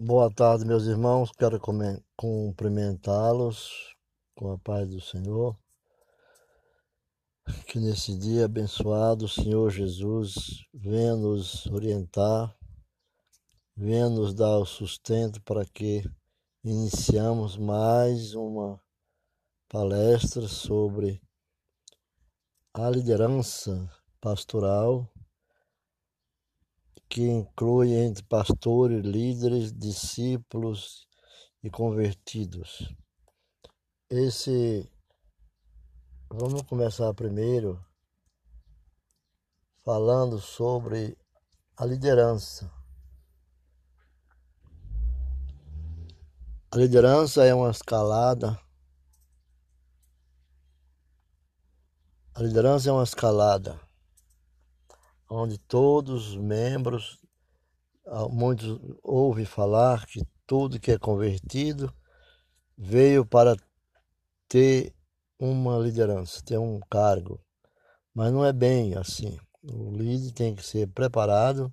Boa tarde, meus irmãos. Quero cumprimentá-los com a paz do Senhor. Que nesse dia abençoado, o Senhor Jesus venha nos orientar, venha nos dar o sustento para que iniciamos mais uma palestra sobre a liderança pastoral que inclui entre pastores, líderes, discípulos e convertidos. Esse vamos começar primeiro falando sobre a liderança. A liderança é uma escalada. A liderança é uma escalada onde todos os membros, ah, muitos ouvem falar que tudo que é convertido veio para ter uma liderança, ter um cargo. Mas não é bem assim. O líder tem que ser preparado,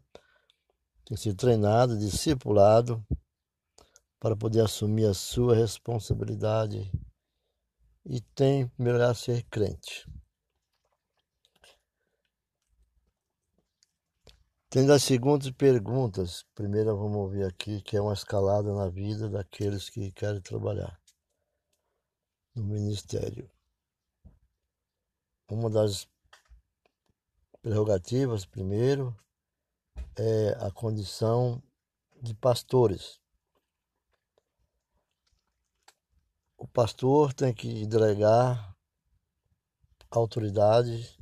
tem que ser treinado, discipulado para poder assumir a sua responsabilidade e tem melhor ser crente. Tem as seguintes perguntas. Primeiro vamos ouvir aqui, que é uma escalada na vida daqueles que querem trabalhar no ministério. Uma das prerrogativas, primeiro, é a condição de pastores. O pastor tem que delegar autoridade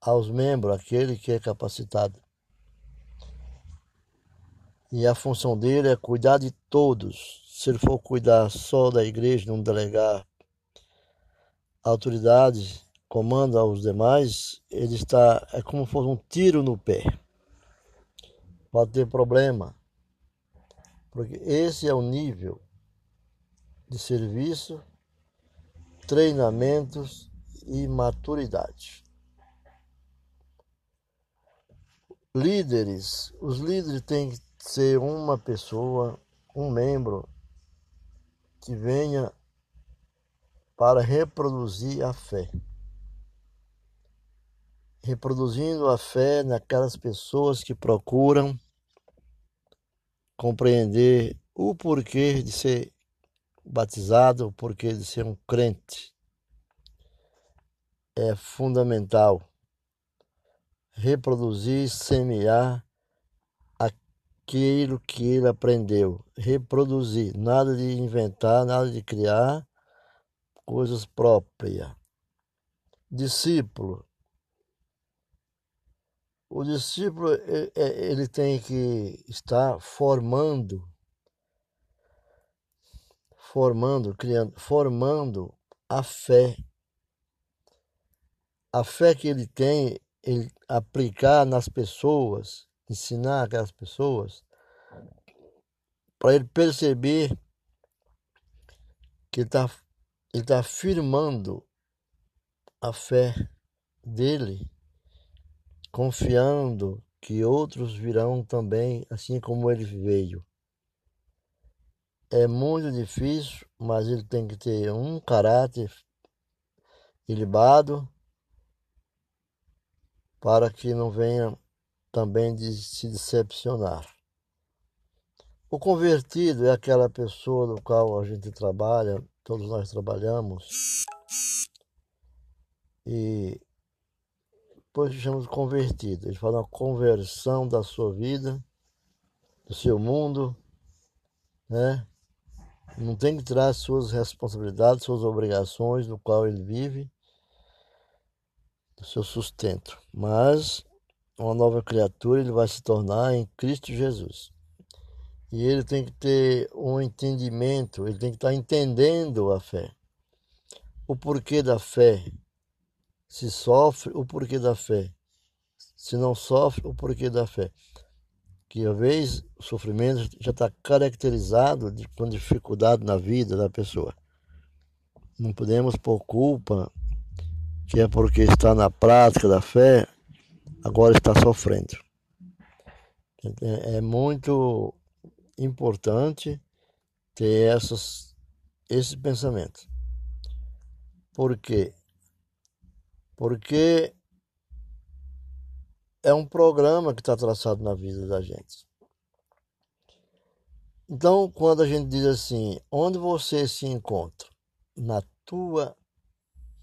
aos membros, aquele que é capacitado. E a função dele é cuidar de todos. Se ele for cuidar só da igreja, não delegar autoridade, comando aos demais, ele está é como se fosse um tiro no pé. Pode ter problema. Porque esse é o nível de serviço, treinamentos e maturidade. Líderes. Os líderes têm que ser uma pessoa, um membro que venha para reproduzir a fé. Reproduzindo a fé naquelas pessoas que procuram compreender o porquê de ser batizado, o porquê de ser um crente. É fundamental reproduzir, semear aquilo que ele aprendeu. Reproduzir, nada de inventar, nada de criar coisas próprias. Discípulo. O discípulo ele tem que estar formando, formando, criando, formando a fé. A fé que ele tem, ele aplicar nas pessoas, ensinar aquelas pessoas, para ele perceber que ele está ele tá afirmando a fé dele, confiando que outros virão também, assim como ele veio. É muito difícil, mas ele tem que ter um caráter ilibado, para que não venha também de se decepcionar. O convertido é aquela pessoa do qual a gente trabalha, todos nós trabalhamos, e depois chamamos de convertido. Ele fala uma conversão da sua vida, do seu mundo, né? Não tem que tirar suas responsabilidades, suas obrigações no qual ele vive do seu sustento, mas uma nova criatura ele vai se tornar em Cristo Jesus. E ele tem que ter um entendimento, ele tem que estar entendendo a fé. O porquê da fé. Se sofre, o porquê da fé. Se não sofre, o porquê da fé. Que às vezes o sofrimento já está caracterizado com dificuldade na vida da pessoa. Não podemos por culpa que é porque está na prática da fé, agora está sofrendo. É, é muito importante ter essas, esse pensamento. Por quê? Porque é um programa que está traçado na vida da gente. Então, quando a gente diz assim, onde você se encontra? Na tua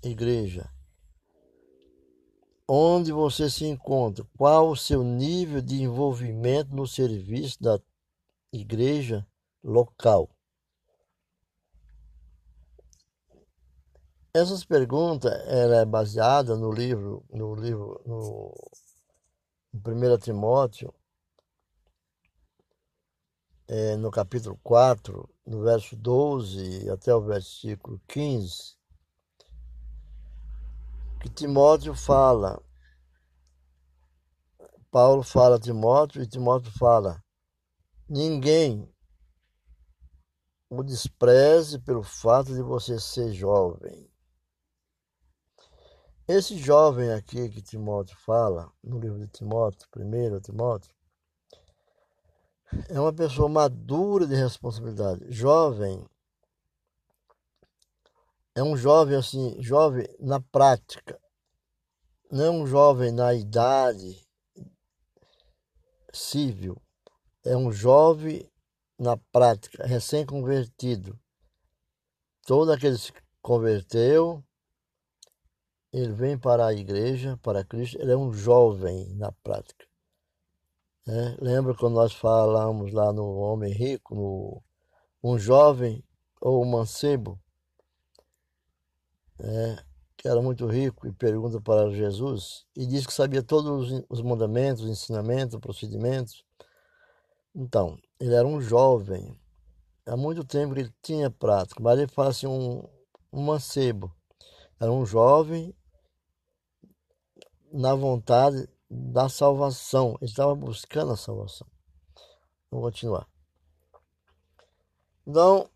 igreja. Onde você se encontra? Qual o seu nível de envolvimento no serviço da igreja local? Essas perguntas ela é baseada no livro, no livro, no, no 1 Timóteo, é, no capítulo 4, no verso 12 até o versículo 15, que Timóteo fala, Paulo fala a Timóteo e Timóteo fala, ninguém o despreze pelo fato de você ser jovem. Esse jovem aqui que Timóteo fala, no livro de Timóteo, primeiro Timóteo, é uma pessoa madura de responsabilidade. Jovem é um jovem assim, jovem na prática, não é um jovem na idade civil, é um jovem na prática, recém-convertido. Todo aquele que se converteu ele vem para a igreja, para Cristo, ele é um jovem na prática. É, lembra quando nós falamos lá no Homem Rico, no, um jovem ou um mancebo, é, que era muito rico e pergunta para Jesus, e diz que sabia todos os mandamentos, os ensinamentos, os procedimentos. Então, ele era um jovem, há muito tempo que ele tinha prática, mas ele fala assim, um, um mancebo. Era um jovem na vontade da salvação. Ele estava buscando a salvação. Vamos continuar. Então,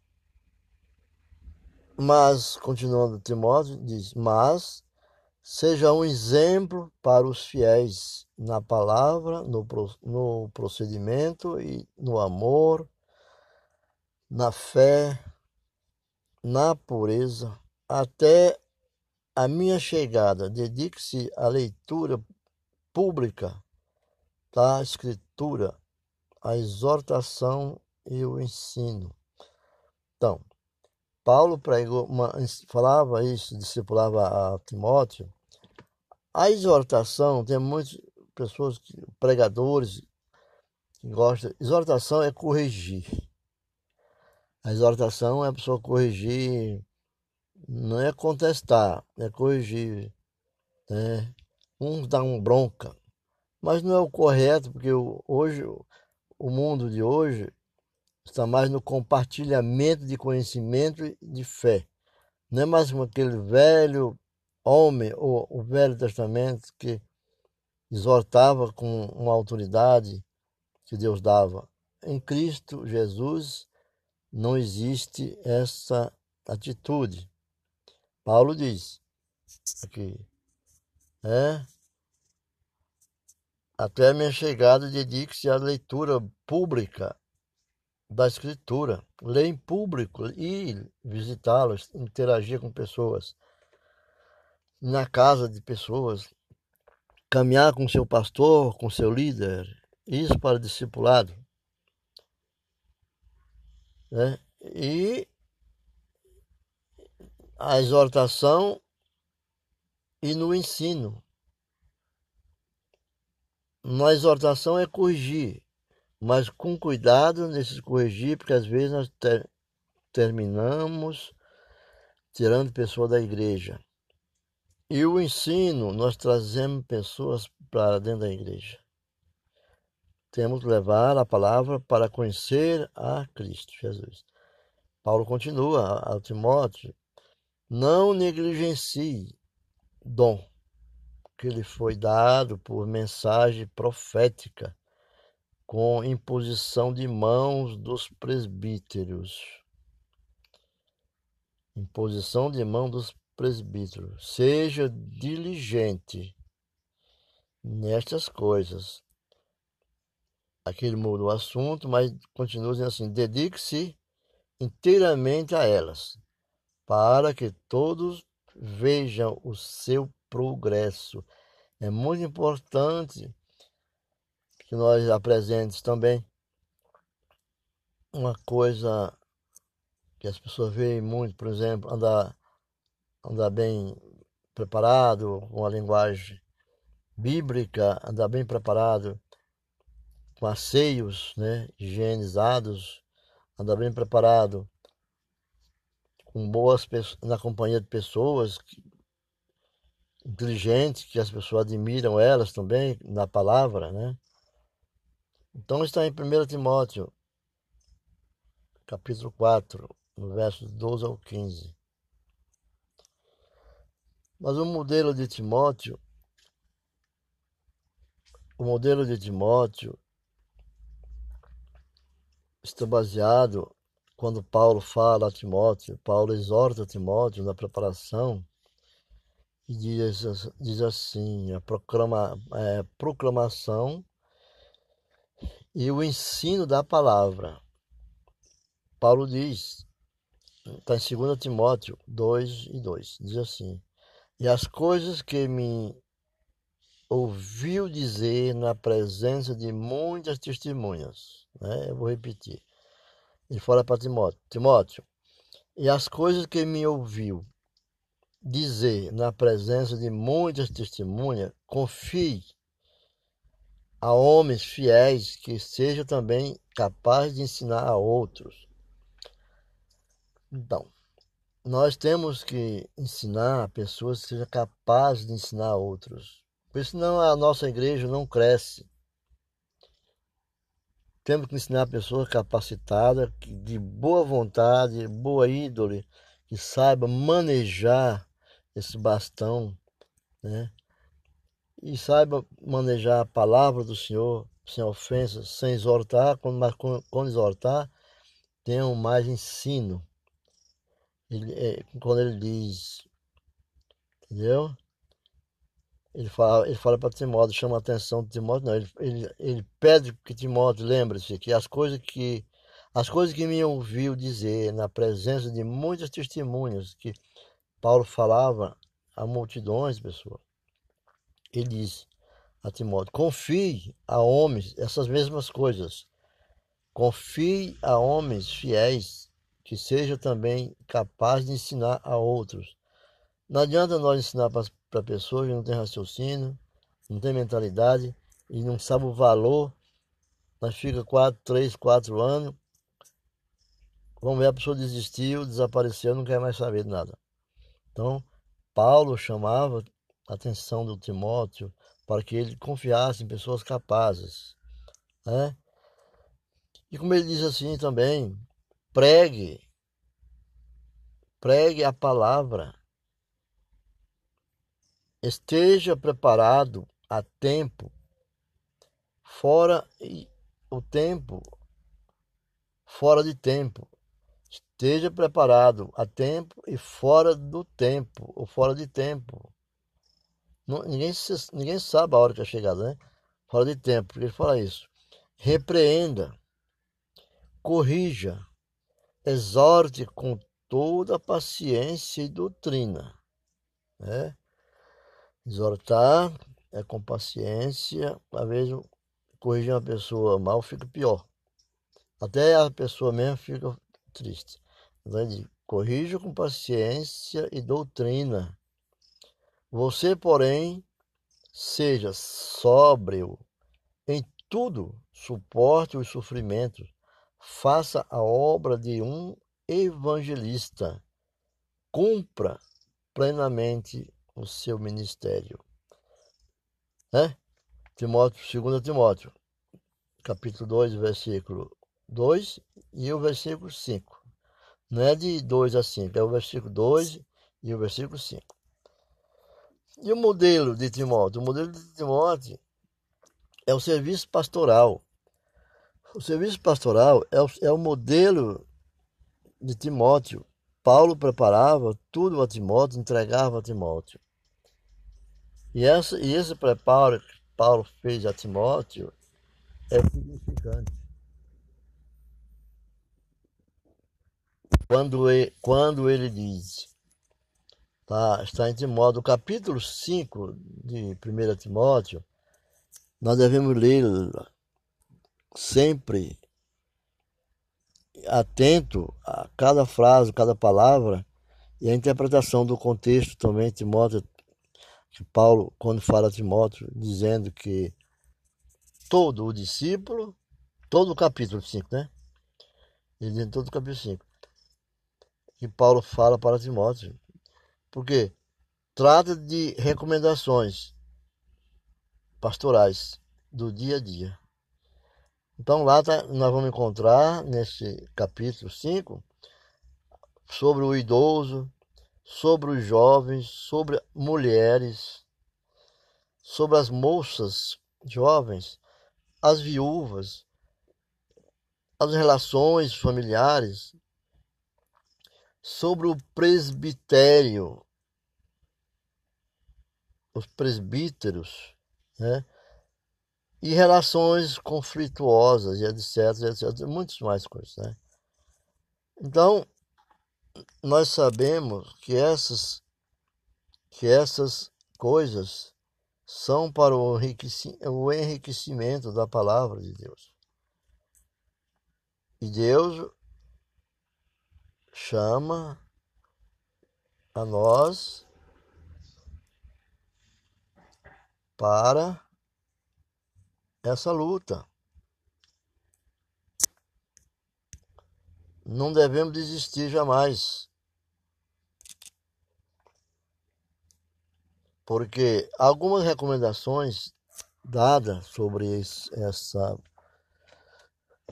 mas, continuando Timóteo, diz: Mas seja um exemplo para os fiéis na palavra, no, no procedimento e no amor, na fé, na pureza, até a minha chegada, dedique-se à leitura pública da Escritura, à exortação e o ensino. Então, Paulo pregou uma, falava isso, discipulava a Timóteo. A exortação, tem muitas pessoas, pregadores, que gostam. Exortação é corrigir. A exortação é a pessoa corrigir não é contestar, é corrigir. Né? Uns dão bronca, mas não é o correto, porque hoje o mundo de hoje está mais no compartilhamento de conhecimento e de fé. Não é mais como aquele velho homem, ou o Velho Testamento, que exortava com uma autoridade que Deus dava. Em Cristo Jesus não existe essa atitude. Paulo diz aqui, é, até a minha chegada dedique-se à leitura pública da Escritura, ler em público, ir visitá-los, interagir com pessoas, na casa de pessoas, caminhar com seu pastor, com seu líder, isso para discipulado. Né? E a exortação e no ensino. Na exortação é corrigir, mas com cuidado nesse corrigir, porque às vezes nós ter, terminamos tirando pessoa da igreja. E o ensino, nós trazemos pessoas para dentro da igreja. Temos que levar a palavra para conhecer a Cristo Jesus. Paulo continua a Timóteo, não negligencie dom que lhe foi dado por mensagem profética, com imposição de mãos dos presbíteros. Imposição de mão dos presbíteros. Seja diligente nestas coisas. Aqui ele muda o assunto, mas continua dizendo assim: dedique-se inteiramente a elas, para que todos vejam o seu progresso. É muito importante que nós apresentes também uma coisa que as pessoas veem muito, por exemplo, andar, andar bem preparado com a linguagem bíblica, andar bem preparado com asseios né, higienizados, andar bem preparado com boas na companhia de pessoas inteligentes, que as pessoas admiram elas também na palavra, né? Então está em 1 Timóteo, capítulo 4, no verso 12 ao 15. Mas o modelo de Timóteo, o modelo de Timóteo está baseado quando Paulo fala a Timóteo, Paulo exorta Timóteo na preparação e diz, diz assim, a proclama, é, proclamação e o ensino da palavra. Paulo diz, está em 2 Timóteo 2 e 2, diz assim, e as coisas que me ouviu dizer na presença de muitas testemunhas, né? eu vou repetir, ele fala para Timóteo, Timóteo, e as coisas que me ouviu dizer na presença de muitas testemunhas, confie a homens fiéis que sejam também capazes de ensinar a outros. Então, nós temos que ensinar pessoas que sejam capazes de ensinar a outros. Porque senão a nossa igreja não cresce. Temos que ensinar pessoas capacitadas, de boa vontade, boa índole, que saiba manejar esse bastão, né? E saiba manejar a palavra do Senhor sem ofensa, sem exortar, mas quando exortar, tenham mais ensino. Ele, é, quando ele diz, entendeu? Ele fala, ele fala para Timóteo, chama a atenção de Timóteo, não, ele, ele, ele pede que Timóteo lembre-se que as coisas que as coisas que me ouviu dizer na presença de muitas testemunhas que Paulo falava a multidões de pessoas. Ele diz a Timóteo: confie a homens essas mesmas coisas. Confie a homens fiéis que sejam também capazes de ensinar a outros. Não adianta nós ensinar para pessoas que não têm raciocínio, não tem mentalidade e não sabe o valor. Nós fica quatro, três, quatro anos. Vamos ver, a pessoa desistiu, desapareceu, não quer mais saber de nada. Então, Paulo chamava atenção do Timóteo para que ele confiasse em pessoas capazes. Né? E como ele diz assim também, pregue, pregue a palavra Esteja preparado a tempo, fora o tempo, fora de tempo. Esteja preparado a tempo e fora do tempo, ou fora de tempo. Ninguém, ninguém sabe a hora que é chegada, né? Fora de tempo, porque ele fala isso. Repreenda, corrija, exorte com toda paciência e doutrina. Né? Exortar é com paciência, às vezes corrigir uma pessoa mal fica pior. Até a pessoa mesmo fica triste. Então corrija com paciência e doutrina. Você, porém, seja sóbrio em tudo, suporte os sofrimentos, faça a obra de um evangelista, cumpra plenamente o seu ministério. Né? Timóteo, 2 Timóteo, capítulo 2, versículo 2 e o versículo 5. Não é de 2 a 5, é o versículo 2 e o versículo 5. E o modelo de Timóteo? O modelo de Timóteo é o serviço pastoral. O serviço pastoral é o, é o modelo de Timóteo Paulo preparava tudo a Timóteo, entregava a Timóteo. E, essa, e esse preparo que Paulo fez a Timóteo é significante. Quando ele, quando ele diz, tá, está em Timóteo, capítulo 5 de 1 Timóteo, nós devemos ler sempre atento a cada frase, cada palavra e a interpretação do contexto também, Timóteo, que Paulo, quando fala a Timóteo, dizendo que todo o discípulo, todo o capítulo 5, né? Ele diz todo o capítulo 5, que Paulo fala para Timóteo, porque trata de recomendações pastorais do dia a dia. Então lá tá, nós vamos encontrar nesse capítulo 5 sobre o idoso, sobre os jovens, sobre mulheres, sobre as moças jovens, as viúvas, as relações familiares, sobre o presbitério, os presbíteros, né? e relações conflituosas, e etc, etc, muitas mais coisas, né? Então, nós sabemos que essas, que essas coisas são para o enriquecimento da palavra de Deus. E Deus chama a nós para essa luta. Não devemos desistir jamais. Porque algumas recomendações dadas sobre essa,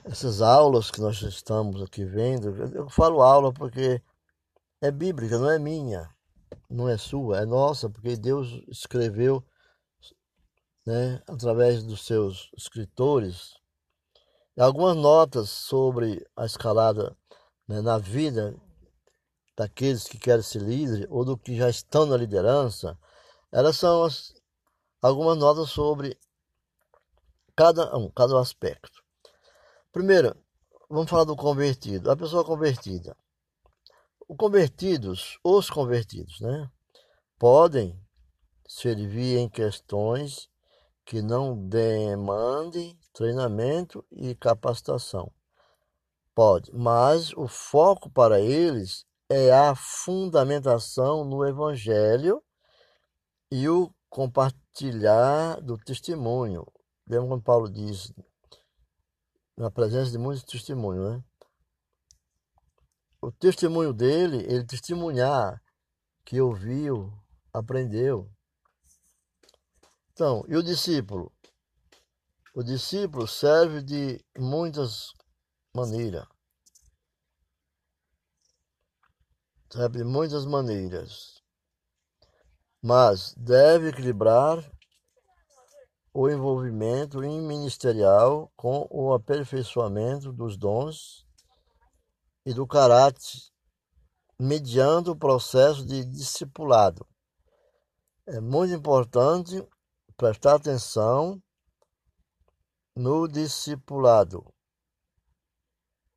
essas aulas que nós estamos aqui vendo, eu falo aula porque é bíblica, não é minha, não é sua, é nossa, porque Deus escreveu né, através dos seus escritores, algumas notas sobre a escalada né, na vida daqueles que querem ser líderes ou do que já estão na liderança, elas são as, algumas notas sobre cada um, cada aspecto. Primeiro, vamos falar do convertido. A pessoa convertida. Os convertidos, os convertidos, né, podem servir em questões que não demande treinamento e capacitação. Pode, mas o foco para eles é a fundamentação no Evangelho e o compartilhar do testemunho. Lembra quando Paulo diz, na presença de muitos testemunhos, né? O testemunho dele, ele testemunhar que ouviu, aprendeu, então, e o discípulo? O discípulo serve de muitas maneiras. Serve de muitas maneiras. Mas deve equilibrar o envolvimento ministerial com o aperfeiçoamento dos dons e do caráter, mediando o processo de discipulado. É muito importante prestar atenção no discipulado,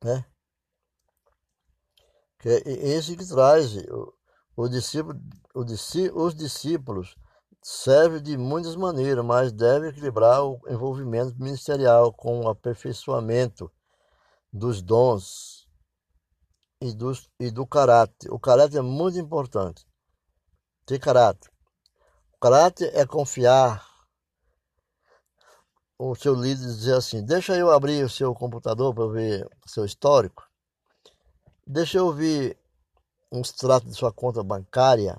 né? Que é esse que traz o, o discípulo, o os discípulos servem de muitas maneiras, mas deve equilibrar o envolvimento ministerial com o aperfeiçoamento dos dons e, e do caráter. O caráter é muito importante. Ter caráter. O caráter é confiar o seu líder dizer assim: Deixa eu abrir o seu computador para ver o seu histórico. Deixa eu ver um extrato de sua conta bancária.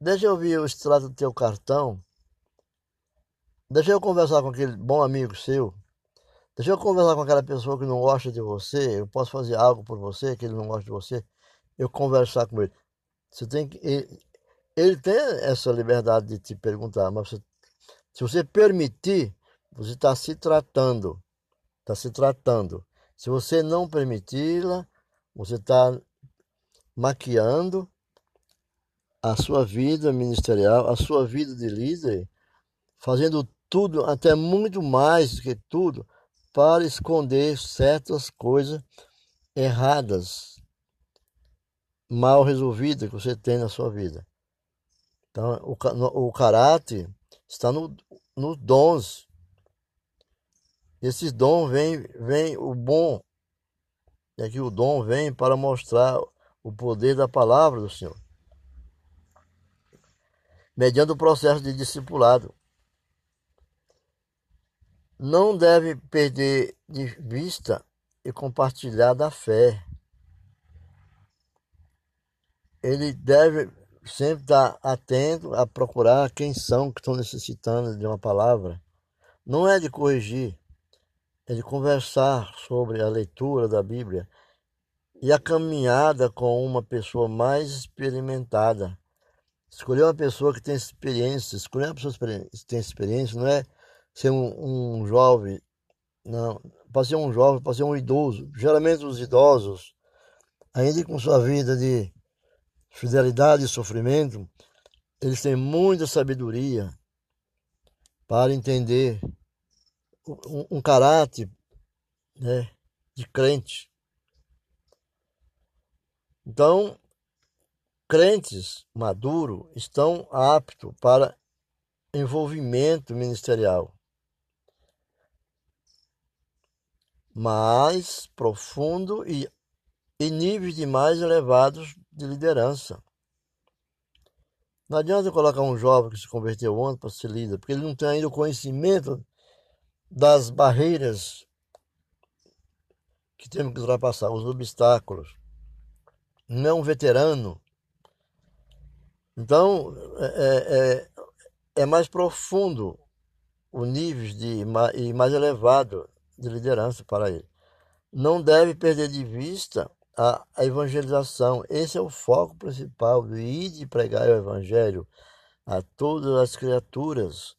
Deixa eu ver o extrato do teu cartão. Deixa eu conversar com aquele bom amigo seu. Deixa eu conversar com aquela pessoa que não gosta de você. Eu posso fazer algo por você que ele não gosta de você. Eu conversar com ele. Você tem que. Ele, tem essa liberdade de te perguntar, mas você se você permitir, você está se tratando. Está se tratando. Se você não permiti-la, você está maquiando a sua vida ministerial, a sua vida de líder, fazendo tudo, até muito mais do que tudo, para esconder certas coisas erradas, mal resolvidas que você tem na sua vida. Então, o, o caráter está no, nos dons. Esses dons vem, vem o bom. E aqui o dom vem para mostrar o poder da palavra do Senhor. Mediante o processo de discipulado. Não deve perder de vista e compartilhar da fé. Ele deve sempre estar atento a procurar quem são que estão necessitando de uma palavra. Não é de corrigir, é de conversar sobre a leitura da Bíblia e a caminhada com uma pessoa mais experimentada. Escolher uma pessoa que tem experiência, escolher uma pessoa que tem experiência não é ser um, um jovem, não. Pode ser um jovem, pode ser um idoso. Geralmente os idosos, ainda com sua vida de fidelidade e sofrimento, eles têm muita sabedoria para entender um, um caráter né, de crente. Então, crentes maduros estão aptos para envolvimento ministerial mais profundo e, e níveis de mais elevados de liderança. Não adianta colocar um jovem que se converteu ontem para ser líder, porque ele não tem ainda o conhecimento das barreiras que temos que ultrapassar, os obstáculos. Não um veterano. Então, é, é, é mais profundo o nível de, e mais elevado de liderança para ele. Não deve perder de vista a, a evangelização. Esse é o foco principal do ir de pregar o evangelho a todas as criaturas.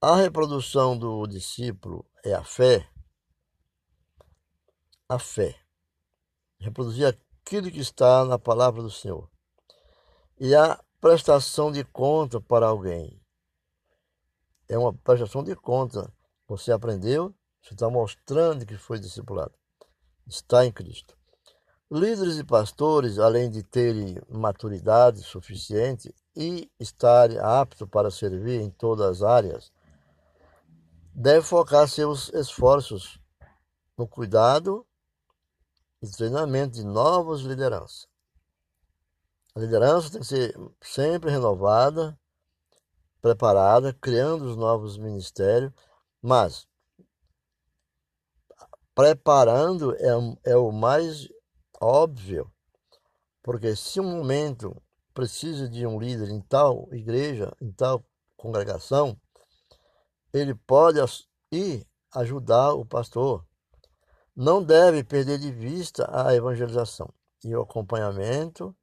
A reprodução do discípulo é a fé. A fé. Reproduzir aquilo que está na palavra do Senhor. E a prestação de conta para alguém. É uma prestação de conta. Você aprendeu, você está mostrando que foi discipulado está em Cristo. Líderes e pastores, além de terem maturidade suficiente e estarem aptos para servir em todas as áreas, devem focar seus esforços no cuidado e treinamento de novas lideranças. A liderança tem que ser sempre renovada, preparada, criando os novos ministérios, mas preparando é, é o mais óbvio, porque se um momento precisa de um líder em tal igreja, em tal congregação, ele pode ir ajudar o pastor. Não deve perder de vista a evangelização e o acompanhamento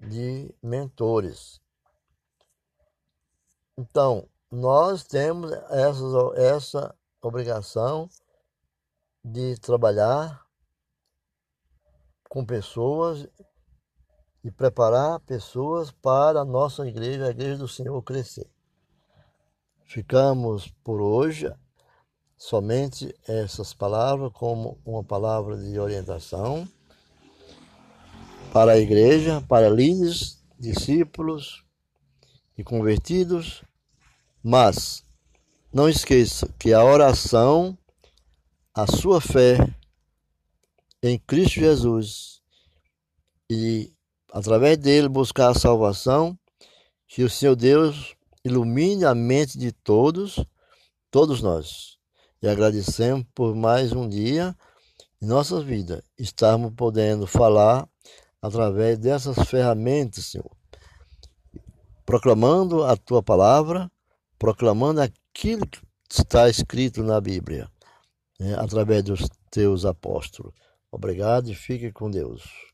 de mentores. Então, nós temos essa, essa obrigação de trabalhar com pessoas e preparar pessoas para a nossa igreja, a igreja do Senhor crescer. Ficamos por hoje somente essas palavras como uma palavra de orientação para a igreja, para líderes, discípulos e convertidos, mas não esqueça que a oração a sua fé em Cristo Jesus e, através dele, buscar a salvação, que o Senhor Deus ilumine a mente de todos, todos nós. E agradecemos por mais um dia em nossas vidas, estarmos podendo falar através dessas ferramentas, Senhor. Proclamando a tua palavra, proclamando aquilo que está escrito na Bíblia né, através dos teus apóstolos. Obrigado e fique com Deus.